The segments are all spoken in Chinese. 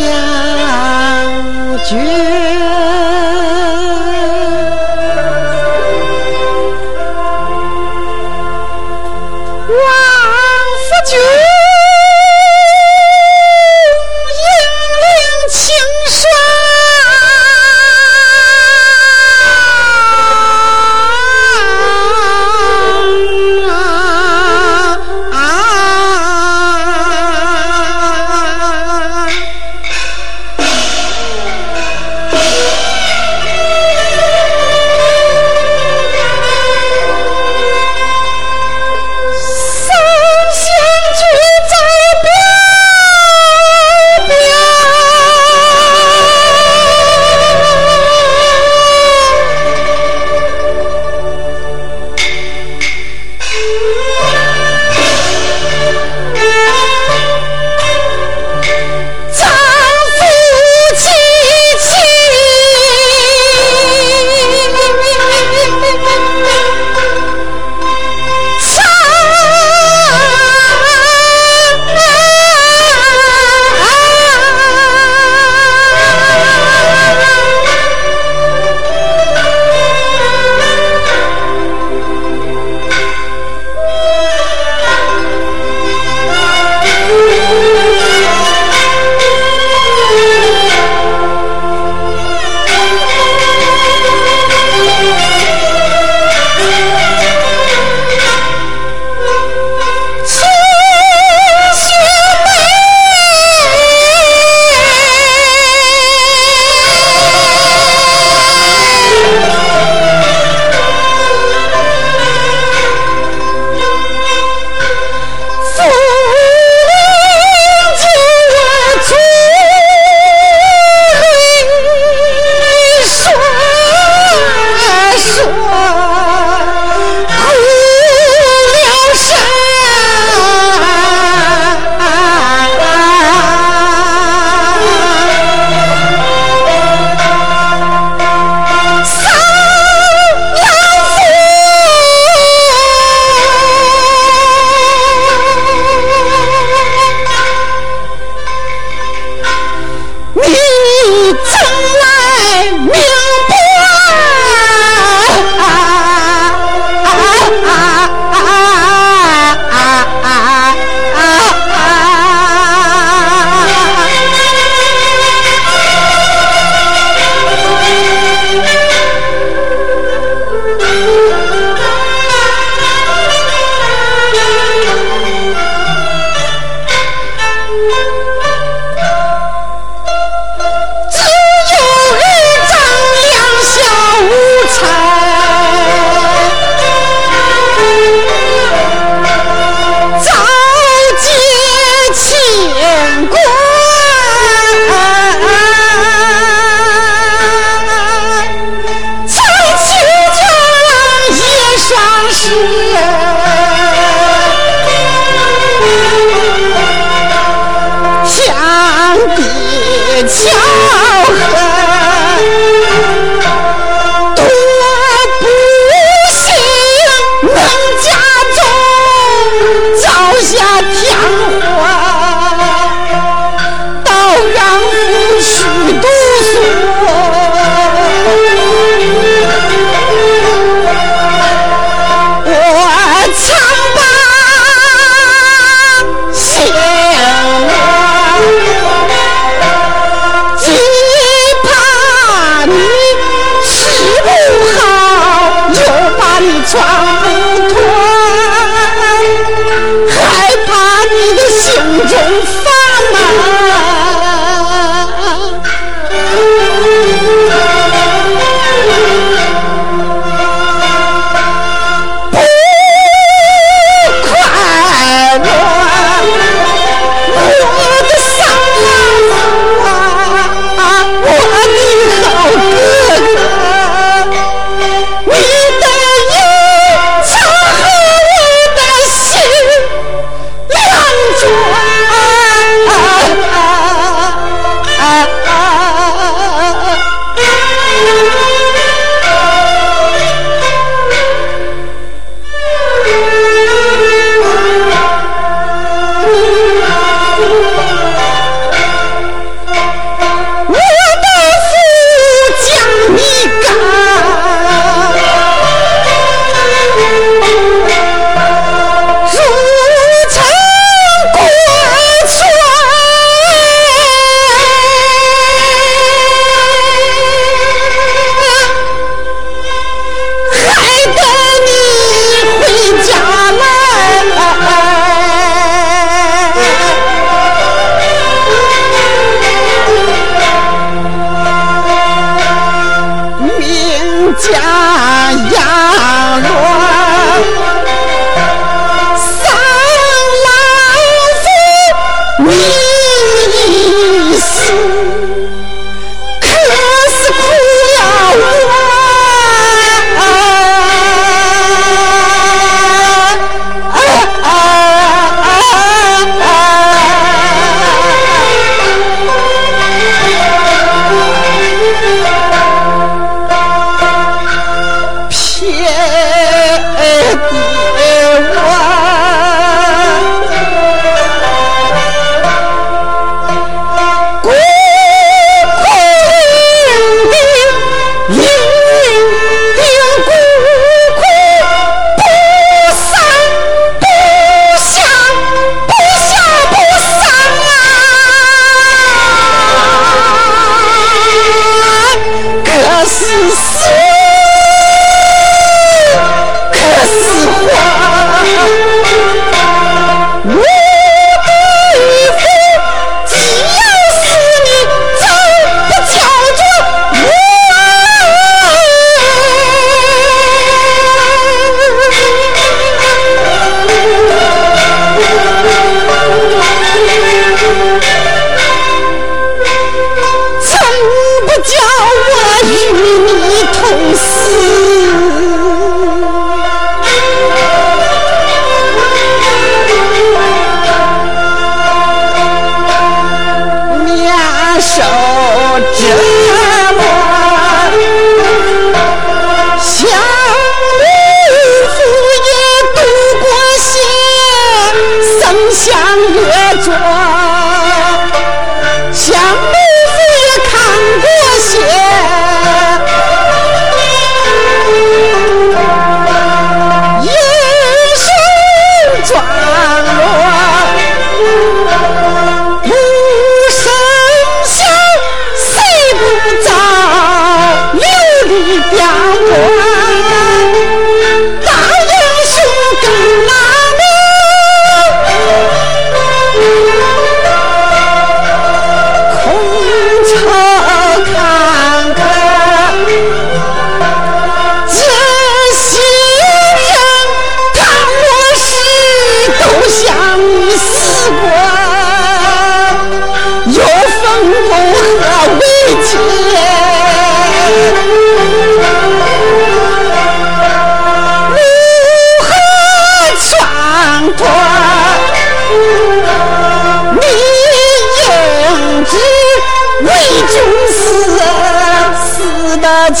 相聚。真家呀罗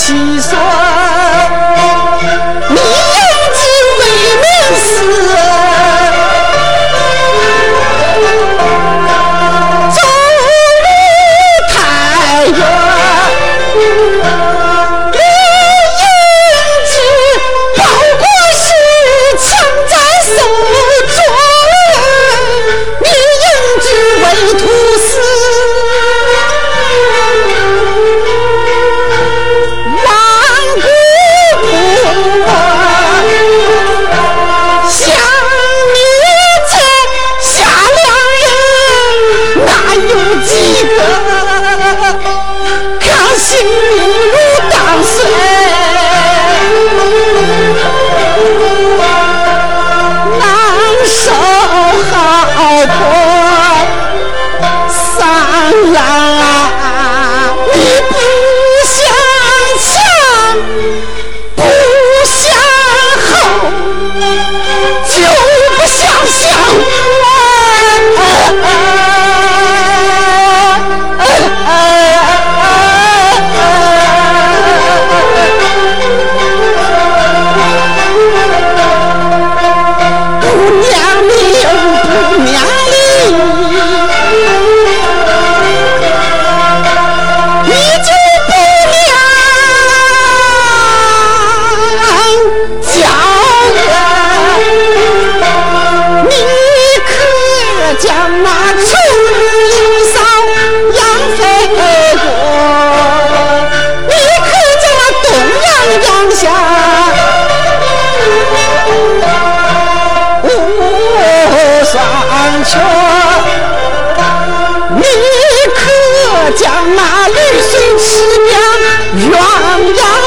Sĩ 那驴孙七娘鸳鸯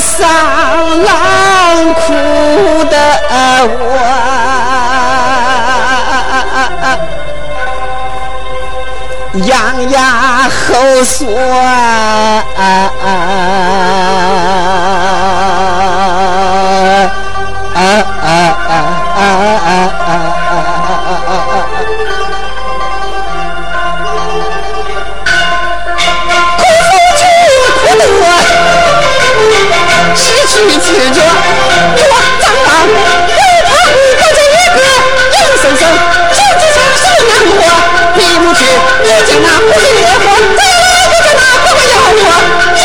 三狼哭的我，仰牙后说。去自觉，你我蟑螂，不怕我这一个硬生生，手指上是难活，你不去，你将那不是烈火，再来我将那火药火。